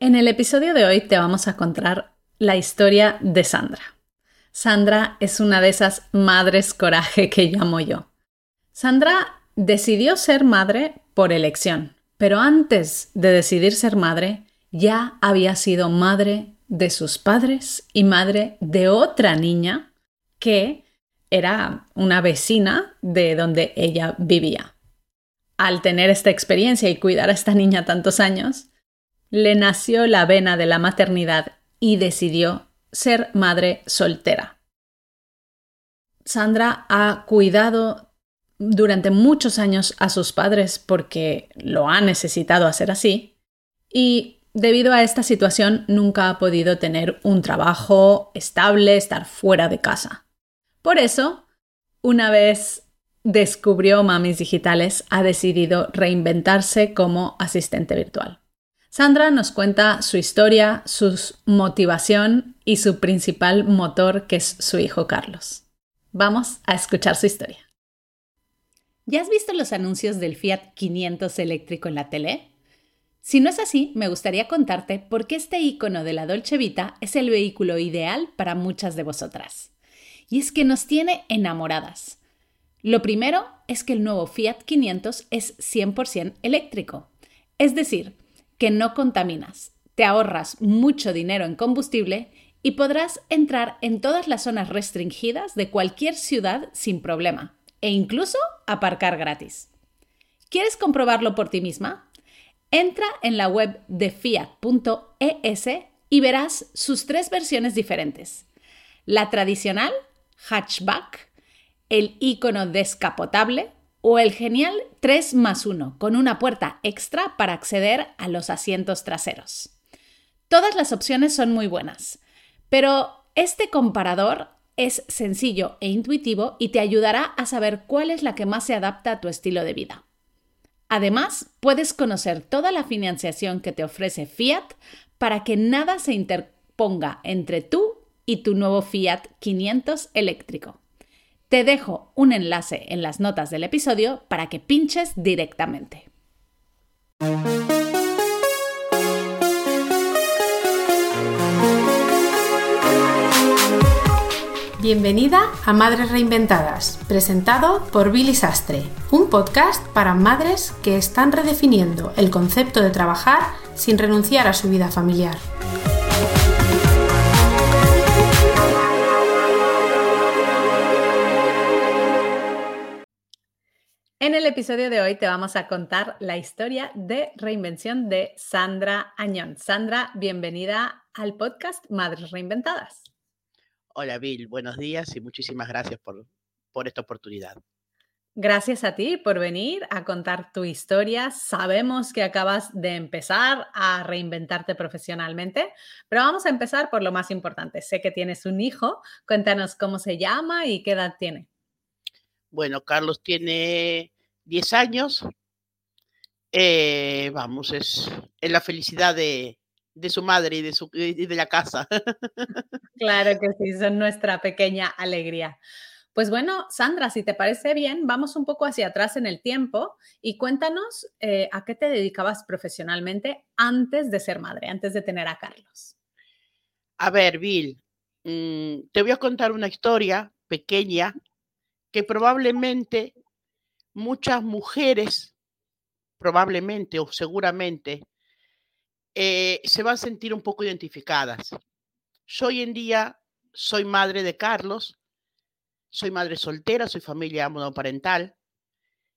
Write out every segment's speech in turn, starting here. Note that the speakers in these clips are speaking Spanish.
En el episodio de hoy te vamos a contar la historia de Sandra. Sandra es una de esas madres coraje que llamo yo. Sandra decidió ser madre por elección, pero antes de decidir ser madre, ya había sido madre de sus padres y madre de otra niña que era una vecina de donde ella vivía. Al tener esta experiencia y cuidar a esta niña tantos años, le nació la vena de la maternidad y decidió ser madre soltera. Sandra ha cuidado durante muchos años a sus padres porque lo ha necesitado hacer así y debido a esta situación nunca ha podido tener un trabajo estable, estar fuera de casa. Por eso, una vez descubrió Mamis Digitales, ha decidido reinventarse como asistente virtual. Sandra nos cuenta su historia, su motivación y su principal motor, que es su hijo Carlos. Vamos a escuchar su historia. ¿Ya has visto los anuncios del Fiat 500 eléctrico en la tele? Si no es así, me gustaría contarte por qué este icono de la Dolce Vita es el vehículo ideal para muchas de vosotras. Y es que nos tiene enamoradas. Lo primero es que el nuevo Fiat 500 es 100% eléctrico. Es decir, que no contaminas, te ahorras mucho dinero en combustible y podrás entrar en todas las zonas restringidas de cualquier ciudad sin problema e incluso aparcar gratis. ¿Quieres comprobarlo por ti misma? Entra en la web de fiat.es y verás sus tres versiones diferentes. La tradicional, hatchback, el icono descapotable o el genial 3 más 1 con una puerta extra para acceder a los asientos traseros. Todas las opciones son muy buenas, pero este comparador es sencillo e intuitivo y te ayudará a saber cuál es la que más se adapta a tu estilo de vida. Además, puedes conocer toda la financiación que te ofrece Fiat para que nada se interponga entre tú y tu nuevo Fiat 500 eléctrico. Te dejo un enlace en las notas del episodio para que pinches directamente. Bienvenida a Madres Reinventadas, presentado por Billy Sastre, un podcast para madres que están redefiniendo el concepto de trabajar sin renunciar a su vida familiar. En el episodio de hoy te vamos a contar la historia de reinvención de Sandra Añón. Sandra, bienvenida al podcast Madres Reinventadas. Hola Bill, buenos días y muchísimas gracias por, por esta oportunidad. Gracias a ti por venir a contar tu historia. Sabemos que acabas de empezar a reinventarte profesionalmente, pero vamos a empezar por lo más importante. Sé que tienes un hijo. Cuéntanos cómo se llama y qué edad tiene. Bueno, Carlos tiene 10 años. Eh, vamos, es, es, la felicidad de, de su madre y de, su, y de la casa. Claro que sí, son nuestra pequeña alegría. Pues bueno, Sandra, si te parece bien, vamos un poco hacia atrás en el tiempo y cuéntanos eh, a qué te dedicabas profesionalmente antes de ser madre, antes de tener a Carlos. A ver, Bill, mmm, te voy a contar una historia pequeña que probablemente muchas mujeres, probablemente o seguramente, eh, se van a sentir un poco identificadas. Yo hoy en día soy madre de Carlos, soy madre soltera, soy familia monoparental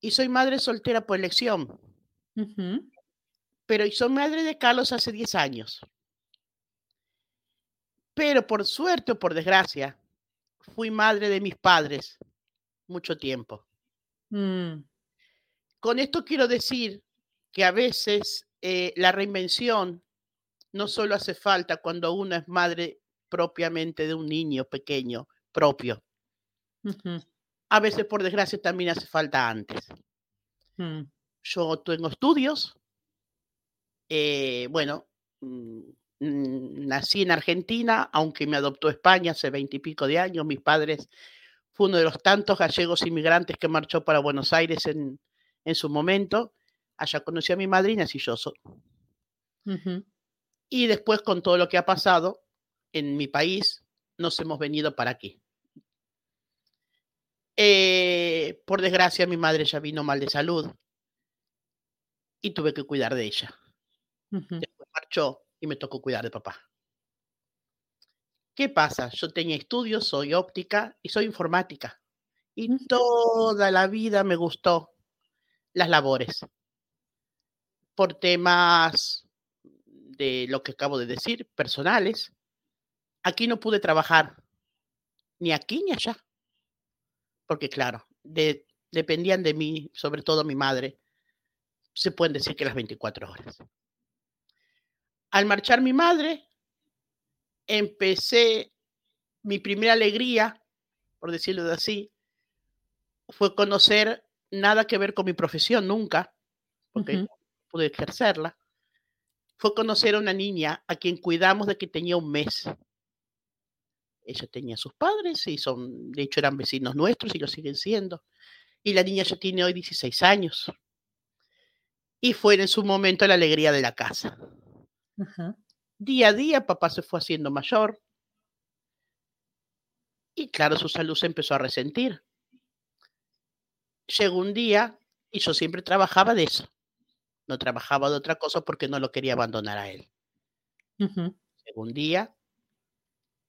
y soy madre soltera por elección. Uh -huh. Pero soy madre de Carlos hace 10 años. Pero por suerte o por desgracia, fui madre de mis padres mucho tiempo. Mm. Con esto quiero decir que a veces eh, la reinvención no solo hace falta cuando uno es madre propiamente de un niño pequeño propio. Uh -huh. A veces, por desgracia, también hace falta antes. Mm. Yo tengo estudios. Eh, bueno, mm, nací en Argentina, aunque me adoptó España hace veintipico de años. Mis padres fue uno de los tantos gallegos inmigrantes que marchó para Buenos Aires en, en su momento. Allá conocí a mi madrina yo. Uh -huh. Y después, con todo lo que ha pasado en mi país, nos hemos venido para aquí. Eh, por desgracia, mi madre ya vino mal de salud y tuve que cuidar de ella. Después marchó y me tocó cuidar de papá. ¿Qué pasa? Yo tenía estudios, soy óptica y soy informática. Y toda la vida me gustó las labores. Por temas de lo que acabo de decir, personales. Aquí no pude trabajar, ni aquí ni allá. Porque claro, dependían de mí, sobre todo mi madre, se pueden decir que las 24 horas. Al marchar mi madre, empecé mi primera alegría, por decirlo de así, fue conocer nada que ver con mi profesión nunca, porque pude ejercerla. Fue conocer a una niña a quien cuidamos de que tenía un mes. Ella tenía sus padres y son, de hecho, eran vecinos nuestros y lo siguen siendo. Y la niña ya tiene hoy 16 años y fue en su momento la alegría de la casa. Día a día papá se fue haciendo mayor y claro, su salud se empezó a resentir. Llegó un día y yo siempre trabajaba de eso. No trabajaba de otra cosa porque no lo quería abandonar a él. Llegó un día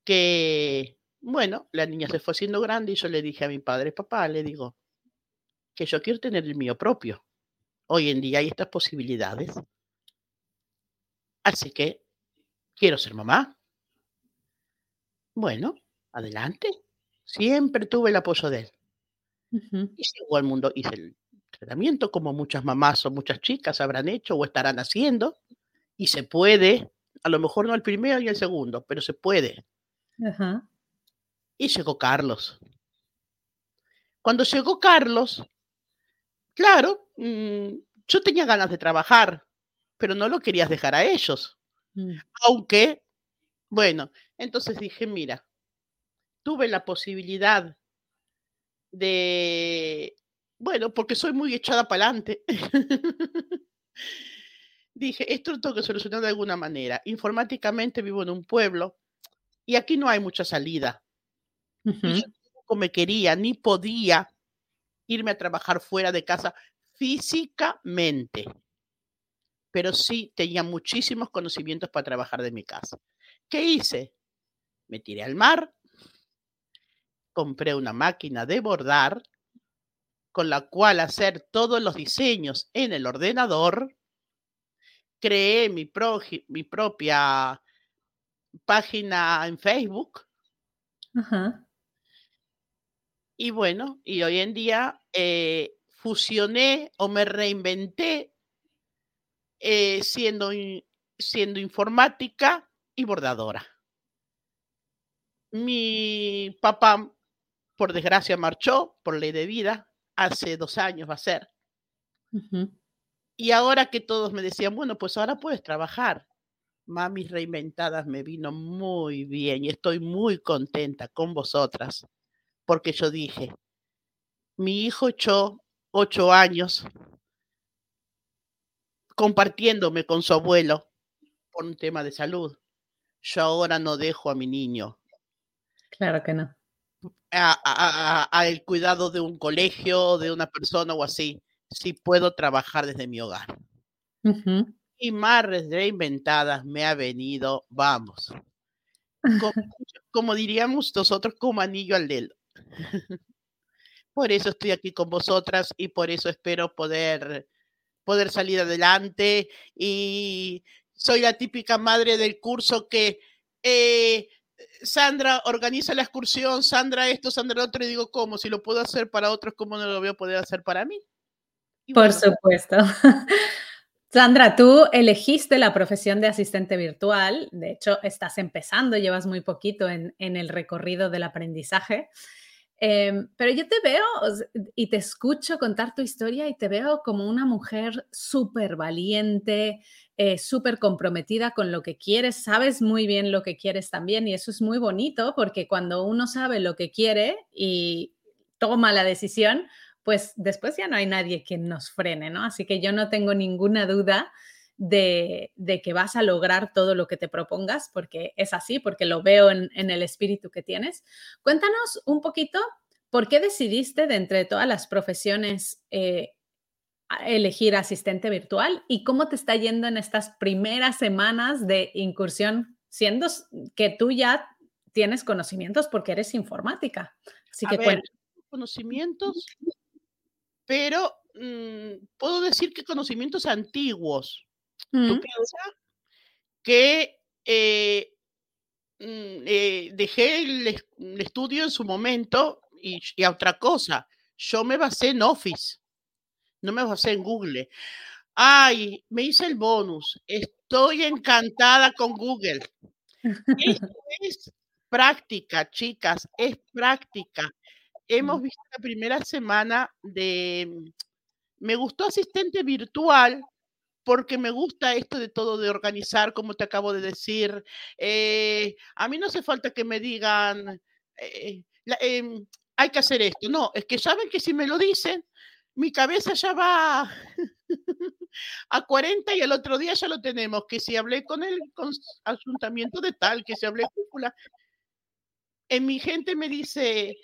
que, bueno, la niña se fue haciendo grande y yo le dije a mi padre, papá, le digo, que yo quiero tener el mío propio. Hoy en día hay estas posibilidades. Así que quiero ser mamá. Bueno, adelante. Siempre tuve el apoyo de él. Y llegó al mundo, hice el tratamiento como muchas mamás o muchas chicas habrán hecho o estarán haciendo. Y se puede, a lo mejor no el primero y el segundo, pero se puede. Y llegó Carlos. Cuando llegó Carlos, claro, mm, yo tenía ganas de trabajar, pero no lo querías dejar a ellos. Mm. Aunque, bueno, entonces dije, mira, tuve la posibilidad de, bueno, porque soy muy echada para adelante. dije, esto lo tengo que solucionar de alguna manera. Informáticamente vivo en un pueblo y aquí no hay mucha salida. Y yo tampoco me quería ni podía irme a trabajar fuera de casa físicamente, pero sí tenía muchísimos conocimientos para trabajar de mi casa. ¿Qué hice? Me tiré al mar, compré una máquina de bordar con la cual hacer todos los diseños en el ordenador, creé mi, mi propia página en Facebook. Y bueno, y hoy en día eh, fusioné o me reinventé eh, siendo, siendo informática y bordadora. Mi papá, por desgracia, marchó por ley de vida, hace dos años va a ser. Y ahora que todos me decían, bueno, pues ahora puedes trabajar. Mamis reinventadas me vino muy bien y estoy muy contenta con vosotras, porque yo dije, mi hijo echó ocho años compartiéndome con su abuelo por un tema de salud. Yo ahora no dejo a mi niño. Claro que no. Al cuidado de un colegio, de una persona o así. Si puedo trabajar desde mi hogar. Y Marres Reinventadas me ha venido, vamos. Como, como diríamos nosotros, como anillo al dedo. Por eso estoy aquí con vosotras y por eso espero poder, poder salir adelante. Y soy la típica madre del curso que eh, Sandra organiza la excursión, Sandra esto, Sandra otro, y digo, ¿cómo? Si lo puedo hacer para otros, ¿cómo no lo voy a poder hacer para mí? Por supuesto. Sandra, tú elegiste la profesión de asistente virtual, de hecho estás empezando, llevas muy poquito en, en el recorrido del aprendizaje. Em, pero yo te veo y te escucho contar tu historia y te veo como una mujer súper valiente, eh, súper comprometida con lo que quieres, sabes muy bien lo que quieres también y eso es muy bonito porque cuando uno sabe lo que quiere y toma la decisión, pues después ya no hay nadie quien nos frene, ¿no? Así que yo no tengo ninguna duda de, que vas a lograr todo lo que te propongas, porque es así, porque lo veo en, el espíritu que tienes. Cuéntanos un poquito por qué decidiste de entre todas las profesiones eh, elegir asistente virtual y cómo te está yendo en estas primeras semanas de incursión, siendo que tú ya tienes conocimientos porque eres informática. Así que ver, conocimientos, pero mm, puedo decir que conocimientos antiguos. ¿Tú mm. piensas que eh, mm, eh, dejé el, estudio en su momento y, y a otra cosa? Yo me basé en Office no me basé en Google. Ay, me hice el bonus. Estoy encantada con Google. Esto es práctica, chicas, es práctica. Hemos visto la primera semana de... Me gustó asistente virtual porque me gusta esto de todo de organizar, como te acabo de decir. Eh, a mí no hace falta que me digan, eh, em, hay que hacer esto. No, es que saben que si me lo dicen, mi cabeza ya va a 40 y el otro día ya lo tenemos, que si hablé con el con ayuntamiento de tal, que si hablé cúpula. En mi gente me dice,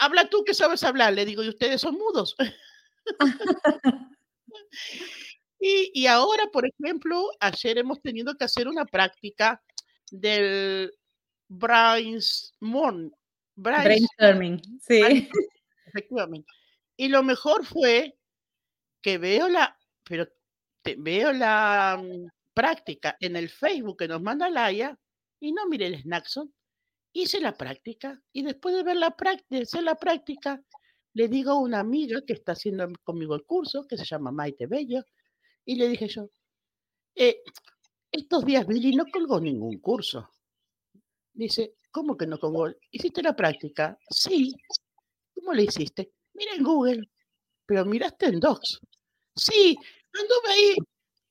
habla tú que sabes hablar, le digo, y ustedes son mudos. y, y, ahora, por ejemplo, ayer hemos tenido que hacer una práctica del brainstorming. Brainstorming, sí. Efectivamente. Y lo mejor fue que veo la, pero veo la mm, práctica en el Facebook que nos manda Laia y no mire el Snackson. Hice la práctica y después de ver la práctica, hacer la práctica, le digo a una amiga que está haciendo conmigo el curso, que se llama Maite Bello, y le dije yo, eh, estos días Billy no colgó ningún curso. Dice, ¿cómo que no colgó? ¿Hiciste la práctica? Sí. ¿Cómo le hiciste? Mira en Google, pero miraste en Docs. Sí, anduve ahí,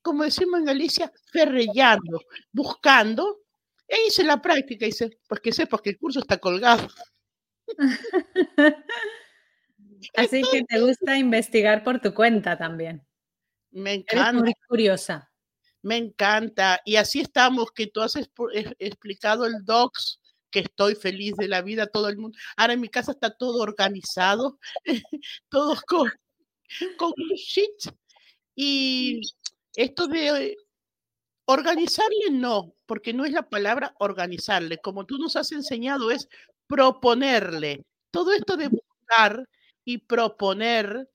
como decimos en Galicia, ferrellando, buscando, e hice la práctica. Y dice, pues que sepas que el curso está colgado. Así que te gusta investigar por tu cuenta también. Me encanta. Eres muy curiosa. Me encanta. Y así estamos, que tú has explicado el docs que estoy feliz de la vida, todo el mundo. Ahora en mi casa está todo organizado, todos con, con shit. Y esto de organizarle no, porque no es la palabra organizarle. Como tú nos has enseñado, es proponerle. Todo esto de buscar y proponer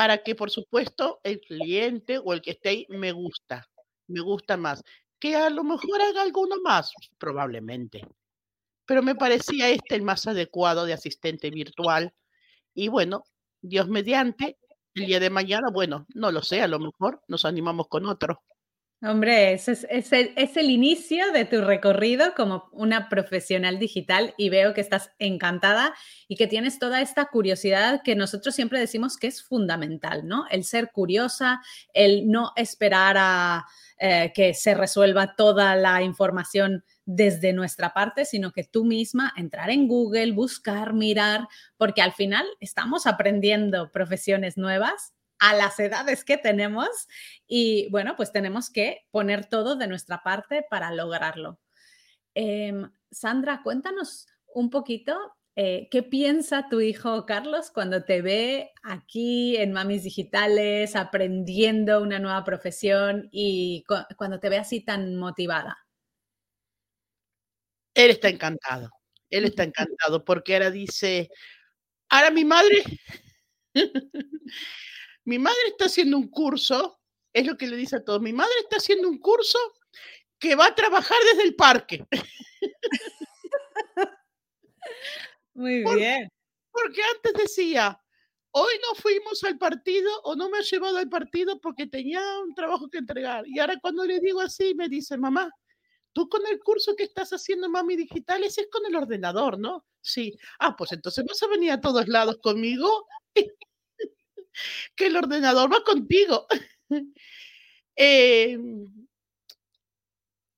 para que, por supuesto, el cliente o el que esté ahí me gusta, me gusta más. Que a lo mejor haga alguno más, probablemente pero me parecía este el más adecuado de asistente virtual. Y bueno, Dios mediante, el día de mañana, bueno, no lo sé, a lo mejor nos animamos con otro. Hombre, es, es, el, es, el, inicio de tu recorrido como una profesional digital y veo que estás encantada y que tienes toda esta curiosidad que nosotros siempre decimos que es fundamental, ¿no? El ser curiosa, el no esperar a eh, que se resuelva toda la información desde nuestra parte, sino que tú misma entrar en Google, buscar, mirar, porque al final estamos aprendiendo profesiones nuevas a las edades que tenemos y bueno, pues tenemos que poner todo de nuestra parte para lograrlo. Em, Sandra, cuéntanos un poquito eh, ¿qué piensa tu hijo Carlos cuando te ve aquí en Mamis Digitales aprendiendo una nueva profesión y cuando te ve así tan motivada? Él está encantado, él está encantado porque ahora dice, ahora mi madre, mi madre está haciendo un curso, es lo que le dice a todos, mi madre está haciendo un curso que va a trabajar desde el parque. Muy bien. Porque antes decía, hoy no fuimos al partido o no me ha llevado al partido porque tenía un trabajo que entregar. Y ahora cuando le digo así, me dice, mamá, tú con el curso que estás haciendo, mami, digital, ese es con el ordenador, ¿no? Sí. Ah, pues entonces vas a venir a todos lados conmigo. que el ordenador va contigo. Em,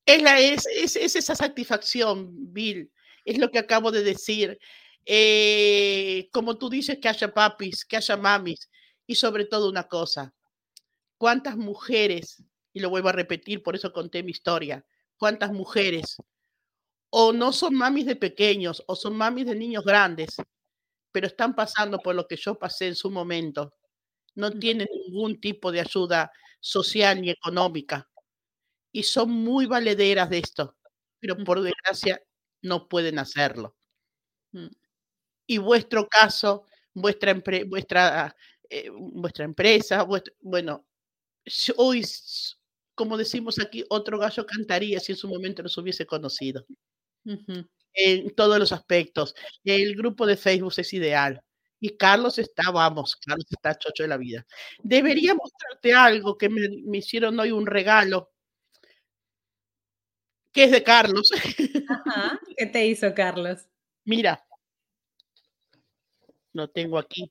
es, esa satisfacción, Bill. Es lo que acabo de decir. Eh, como tú dices, que haya papis, que haya mamis y sobre todo una cosa, ¿cuántas mujeres y lo vuelvo a repetir, por eso conté mi historia. ¿Cuántas mujeres o no son mamis de pequeños o son mamis de niños grandes, pero están pasando por lo que yo pasé en su momento? No tienen ningún tipo de ayuda social ni económica y son muy valederas de esto, pero por desgracia no pueden hacerlo. Mm. Y vuestro caso, vuestra, vuestra, eh, vuestra empresa, bueno, hoy como decimos aquí, otro gallo cantaría si en su momento nos hubiese conocido. En todos los aspectos. El grupo de Facebook es ideal. Y Carlos está, vamos, Carlos está chocho de la vida. Debería mostrarte algo que me, me hicieron hoy un regalo, que es de Carlos. Ajá. ¿Qué te hizo Carlos? Mira, lo tengo aquí.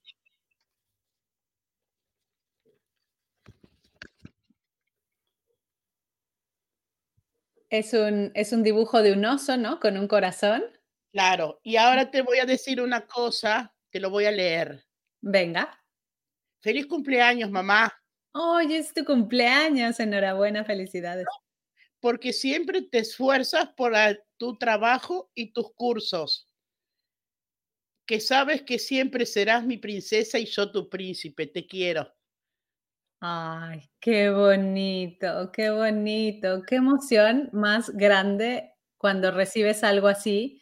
Es un, es un dibujo de un oso, ¿no? Con un corazón. Claro, y ahora te voy a decir una cosa, te lo voy a leer. Venga. Feliz cumpleaños, mamá. Hoy es tu cumpleaños, enhorabuena, felicidades. Porque siempre te esfuerzas por tu trabajo y tus cursos. Que sabes que siempre serás mi princesa y yo tu príncipe, te quiero. Ay, qué bonito, qué bonito, qué emoción más grande cuando recibes algo así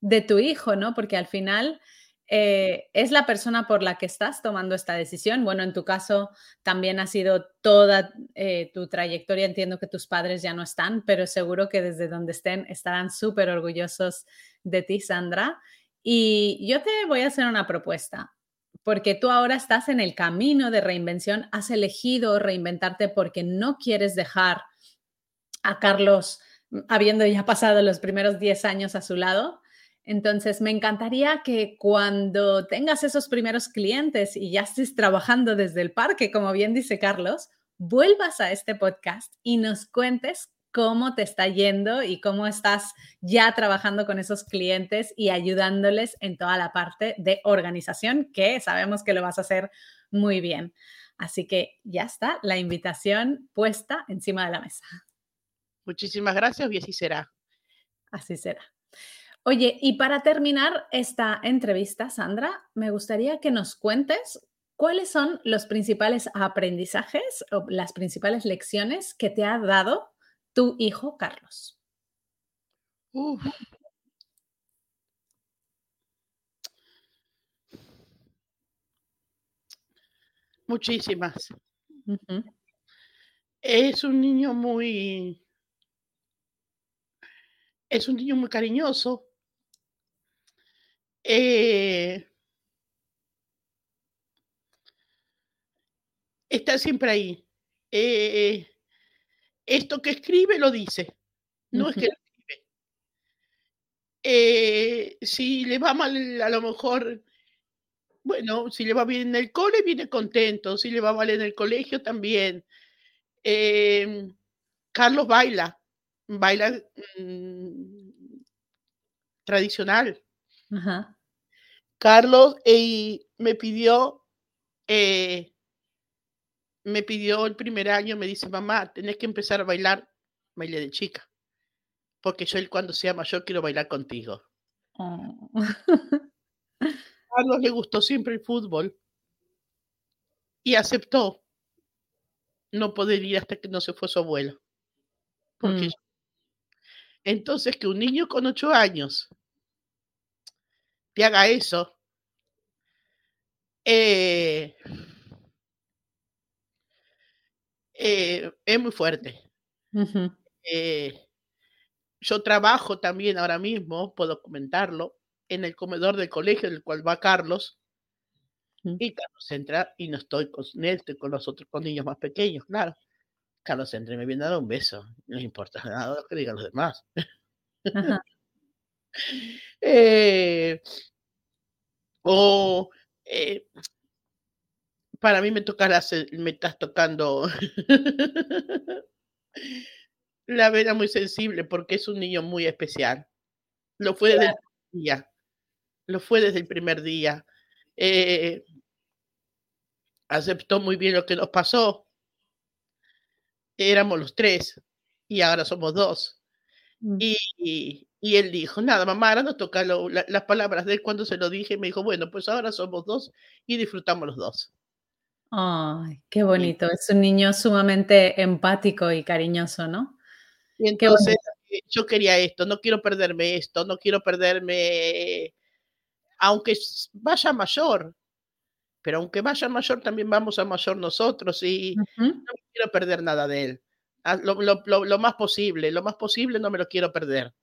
de tu hijo, ¿no? Porque al final eh, es la persona por la que estás tomando esta decisión. Bueno, en tu caso también ha sido toda eh, tu trayectoria. Entiendo que tus padres ya no están, pero seguro que desde donde estén estarán súper orgullosos de ti, Sandra. Y yo te voy a hacer una propuesta porque tú ahora estás en el camino de reinvención, has elegido reinventarte porque no quieres dejar a Carlos mm, habiendo ya pasado los primeros 10 años a su lado. Entonces, me encantaría que cuando tengas esos primeros clientes y ya estés trabajando desde el parque, como bien dice Carlos, vuelvas a este podcast y nos cuentes cómo te está yendo y cómo estás ya trabajando con esos clientes y ayudándoles en toda la parte de organización, que sabemos que lo vas a hacer muy bien. Así que ya está la invitación puesta encima de la mesa. Muchísimas gracias y así será. Así será. Oye, y para terminar esta entrevista, Sandra, me gustaría que nos cuentes cuáles son los principales aprendizajes o las principales lecciones que te ha dado tu hijo Carlos? Muchísimas. Es un niño muy, es un niño muy cariñoso. Eh, está siempre ahí. Eh, esto que escribe lo dice, no es que lo escribe. Eh, si le va mal, a lo mejor, bueno, si le va bien en el cole, viene contento, si le va mal en el colegio, también. Em, Carlos baila, baila mm, tradicional. Carlos eh, me pidió eh, me pidió el primer año, me dice, mamá, tenés que empezar a bailar baile de chica, porque yo cuando sea mayor quiero bailar contigo. Oh. A Carlos le gustó siempre el fútbol y aceptó no poder ir hasta que no se fue su abuelo. Porque mm. Entonces, que un niño con ocho años te haga eso, eh, eh, es muy fuerte. Eh, yo trabajo también ahora mismo, puedo comentarlo, en el comedor del colegio del cual va Carlos. Y Carlos entra y no estoy con él, estoy con los otros con niños más pequeños, claro. Carlos entra y me viene a dar un beso. No importa nada lo que digan los demás. Eh, o para mí me tocarás, me estás tocando la vena muy sensible porque es un niño muy especial. Lo fue desde el primer día. Lo fue desde el primer día. Eh, aceptó muy bien lo que nos pasó. éramos los tres y ahora somos dos. Mm. Y, y, él dijo, nada, mamá, ahora no toca las palabras de él cuando se lo dije. Me dijo, bueno, pues ahora somos dos y disfrutamos los dos. Ay, qué bonito. Es un niño sumamente empático y cariñoso, ¿no? Y entonces eh, yo quería esto, no quiero perderme esto, no quiero perderme, aunque vaya mayor, pero aunque vaya mayor, también vamos a mayor nosotros y no quiero perder nada de él. Ah, lo, más posible, lo más posible no me lo quiero perder.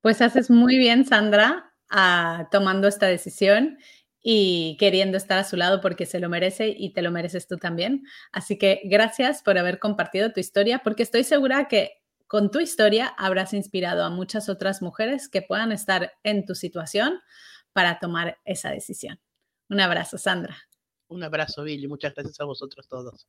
Pues haces muy bien, Sandra, ah, tomando esta decisión y queriendo estar a su lado porque se lo merece y te lo mereces tú también. Así que gracias por haber compartido tu historia porque estoy segura que con tu historia habrás inspirado a muchas otras mujeres que puedan estar en tu situación para tomar esa decisión. Un abrazo, Sandra. Un abrazo, Billy. Muchas gracias a vosotros todos.